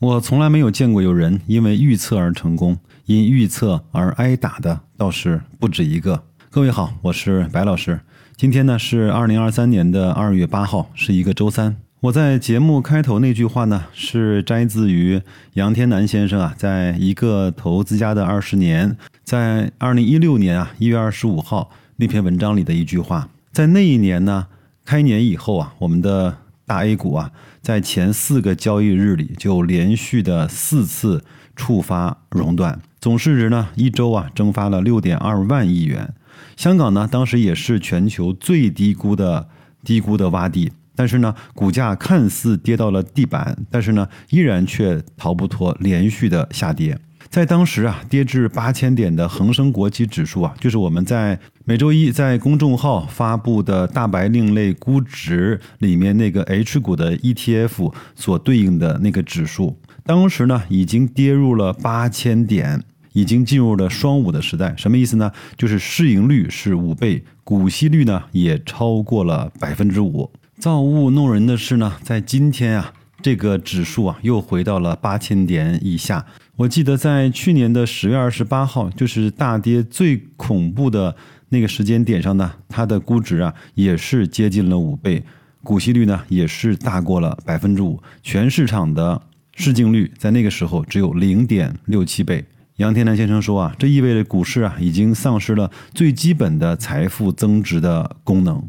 我从来没有见过有人因为预测而成功，因预测而挨打的倒是不止一个。各位好，我是白老师。今天呢是二零二三年的二月八号，是一个周三。我在节目开头那句话呢，是摘自于杨天南先生啊，在一个投资家的二十年，在二零一六年啊一月二十五号那篇文章里的一句话。在那一年呢，开年以后啊，我们的大 A 股啊，在前四个交易日里就连续的四次触发熔断，总市值呢一周啊蒸发了六点二万亿元。香港呢当时也是全球最低估的低估的洼地，但是呢股价看似跌到了地板，但是呢依然却逃不脱连续的下跌。在当时啊，跌至八千点的恒生国际指数啊，就是我们在每周一在公众号发布的大白另类估值里面那个 H 股的 ETF 所对应的那个指数，当时呢已经跌入了八千点，已经进入了双五的时代。什么意思呢？就是市盈率是五倍，股息率呢也超过了百分之五。造物弄人的是呢，在今天啊，这个指数啊又回到了八千点以下。我记得在去年的十月二十八号，就是大跌最恐怖的那个时间点上呢，它的估值啊也是接近了五倍，股息率呢也是大过了百分之五，全市场的市净率在那个时候只有零点六七倍。杨天南先生说啊，这意味着股市啊已经丧失了最基本的财富增值的功能。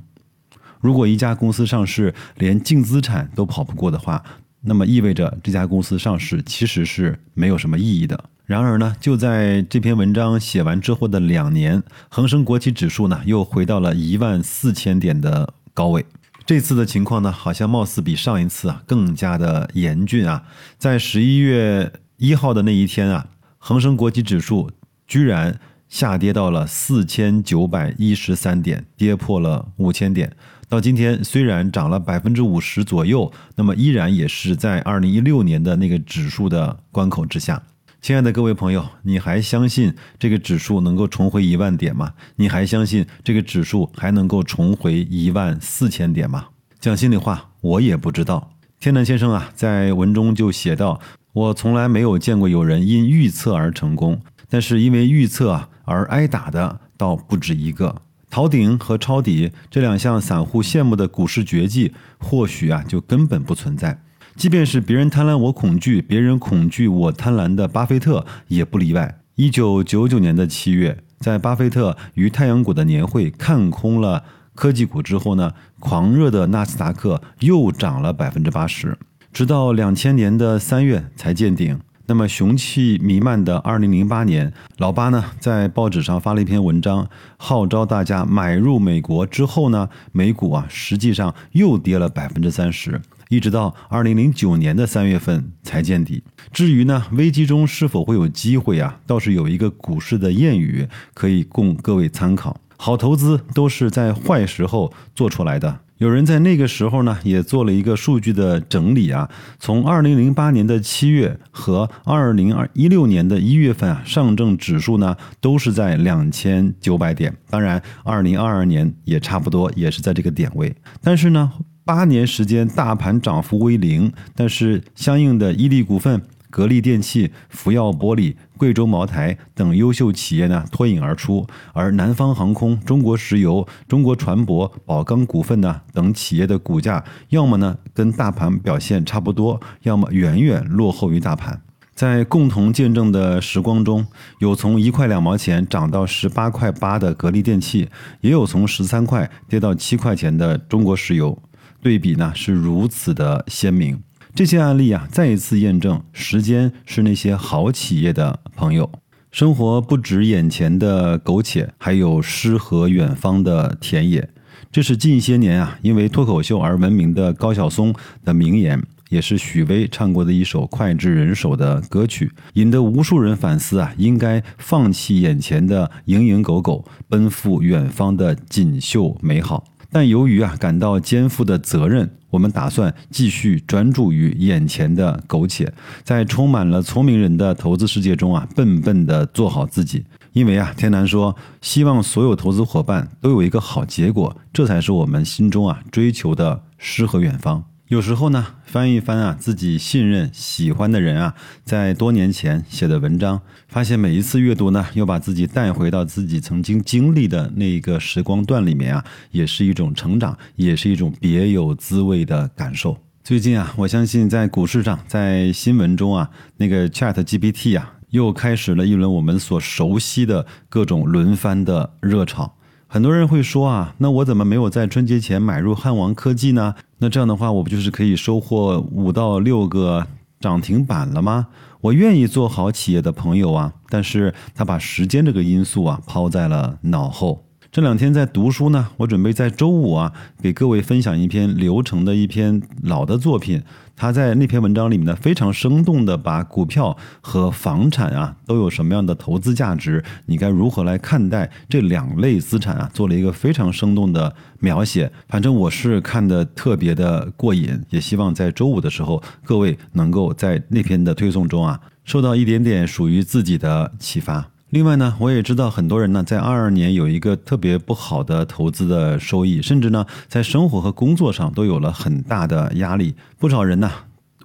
如果一家公司上市连净资产都跑不过的话，那么意味着这家公司上市其实是没有什么意义的。然而呢，就在这篇文章写完之后的两年，恒生国企指数呢又回到了一万四千点的高位。这次的情况呢，好像貌似比上一次啊更加的严峻啊。在十一月一号的那一天啊，恒生国际指数居然下跌到了四千九百一十三点，跌破了五千点。到今天，虽然涨了百分之五十左右，那么依然也是在二零一六年的那个指数的关口之下。亲爱的各位朋友，你还相信这个指数能够重回一万点吗？你还相信这个指数还能够重回一万四千点吗？讲心里话，我也不知道。天南先生啊，在文中就写道：“我从来没有见过有人因预测而成功，但是因为预测而挨打的倒不止一个。”逃顶和抄底这两项散户羡慕的股市绝技，或许啊就根本不存在。即便是别人贪婪我恐惧，别人恐惧我贪婪的巴菲特也不例外。一九九九年的七月，在巴菲特与太阳谷的年会看空了科技股之后呢，狂热的纳斯达克又涨了百分之八十，直到两千年的三月才见顶。那么雄气弥漫的二零零八年，老八呢在报纸上发了一篇文章，号召大家买入美国。之后呢，美股啊实际上又跌了百分之三十，一直到二零零九年的三月份才见底。至于呢危机中是否会有机会啊，倒是有一个股市的谚语可以供各位参考：好投资都是在坏时候做出来的。有人在那个时候呢，也做了一个数据的整理啊。从二零零八年的七月和二零二一六年的一月份啊，上证指数呢都是在两千九百点。当然，二零二二年也差不多，也是在这个点位。但是呢，八年时间大盘涨幅为零，但是相应的伊利股份。格力电器、福耀玻璃、贵州茅台等优秀企业呢脱颖而出，而南方航空、中国石油、中国船舶、宝钢股份呢等企业的股价，要么呢跟大盘表现差不多，要么远远落后于大盘。在共同见证的时光中，有从一块两毛钱涨到十八块八的格力电器，也有从十三块跌到七块钱的中国石油，对比呢是如此的鲜明。这些案例啊，再一次验证，时间是那些好企业的朋友。生活不止眼前的苟且，还有诗和远方的田野。这是近些年啊，因为脱口秀而闻名的高晓松的名言，也是许巍唱过的一首脍炙人口的歌曲，引得无数人反思啊，应该放弃眼前的蝇营狗苟，奔赴远方的锦绣美好。但由于啊感到肩负的责任，我们打算继续专注于眼前的苟且，在充满了聪明人的投资世界中啊，笨笨的做好自己。因为啊，天南说，希望所有投资伙伴都有一个好结果，这才是我们心中啊追求的诗和远方。有时候呢，翻一翻啊，自己信任、喜欢的人啊，在多年前写的文章，发现每一次阅读呢，又把自己带回到自己曾经经历的那一个时光段里面啊，也是一种成长，也是一种别有滋味的感受。最近啊，我相信在股市上，在新闻中啊，那个 Chat GPT 啊，又开始了一轮我们所熟悉的各种轮番的热炒。很多人会说啊，那我怎么没有在春节前买入汉王科技呢？那这样的话，我不就是可以收获五到六个涨停板了吗？我愿意做好企业的朋友啊，但是他把时间这个因素啊抛在了脑后。这两天在读书呢，我准备在周五啊给各位分享一篇流程的一篇老的作品。他在那篇文章里面呢，非常生动的把股票和房产啊都有什么样的投资价值，你该如何来看待这两类资产啊，做了一个非常生动的描写。反正我是看的特别的过瘾，也希望在周五的时候，各位能够在那篇的推送中啊，受到一点点属于自己的启发。另外呢，我也知道很多人呢，在二二年有一个特别不好的投资的收益，甚至呢，在生活和工作上都有了很大的压力。不少人呢，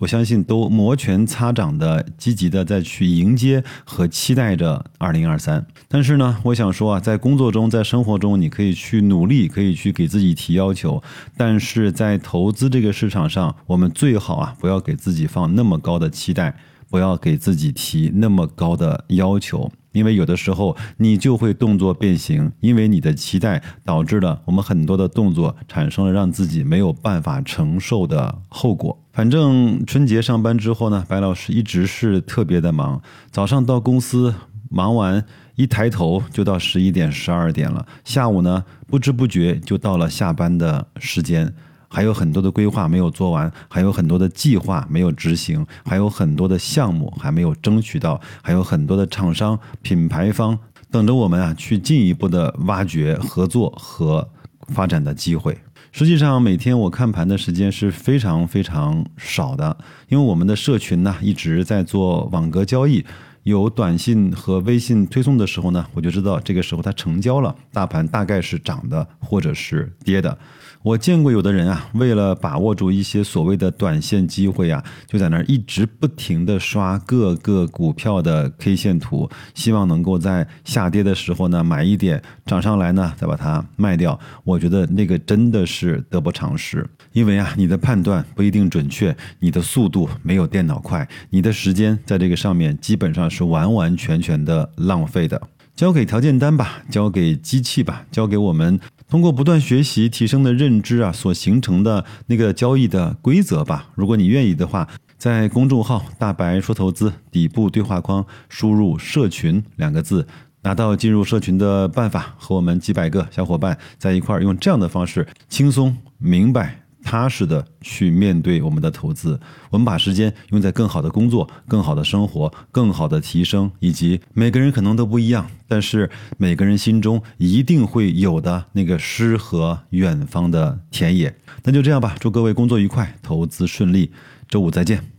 我相信都摩拳擦掌的，积极的在去迎接和期待着二零二三。但是呢，我想说啊，在工作中，在生活中，你可以去努力，可以去给自己提要求，但是在投资这个市场上，我们最好啊，不要给自己放那么高的期待，不要给自己提那么高的要求。因为有的时候你就会动作变形，因为你的期待导致了我们很多的动作产生了让自己没有办法承受的后果。反正春节上班之后呢，白老师一直是特别的忙，早上到公司忙完，一抬头就到十一点、十二点了，下午呢不知不觉就到了下班的时间。还有很多的规划没有做完，还有很多的计划没有执行，还有很多的项目还没有争取到，还有很多的厂商、品牌方等着我们啊去进一步的挖掘、合作和发展的机会。实际上，每天我看盘的时间是非常非常少的，因为我们的社群呢一直在做网格交易，有短信和微信推送的时候呢，我就知道这个时候它成交了，大盘大概是涨的或者是跌的。我见过有的人啊，为了把握住一些所谓的短线机会啊，就在那儿一直不停的刷各个股票的 K 线图，希望能够在下跌的时候呢买一点，涨上来呢再把它卖掉。我觉得那个真的是得不偿失，因为啊，你的判断不一定准确，你的速度没有电脑快，你的时间在这个上面基本上是完完全全的浪费的。交给条件单吧，交给机器吧，交给我们。通过不断学习提升的认知啊，所形成的那个交易的规则吧。如果你愿意的话，在公众号“大白说投资”底部对话框输入“社群”两个字，拿到进入社群的办法，和我们几百个小伙伴在一块儿，用这样的方式轻松明白。踏实的去面对我们的投资，我们把时间用在更好的工作、更好的生活、更好的提升，以及每个人可能都不一样，但是每个人心中一定会有的那个诗和远方的田野。那就这样吧，祝各位工作愉快，投资顺利，周五再见。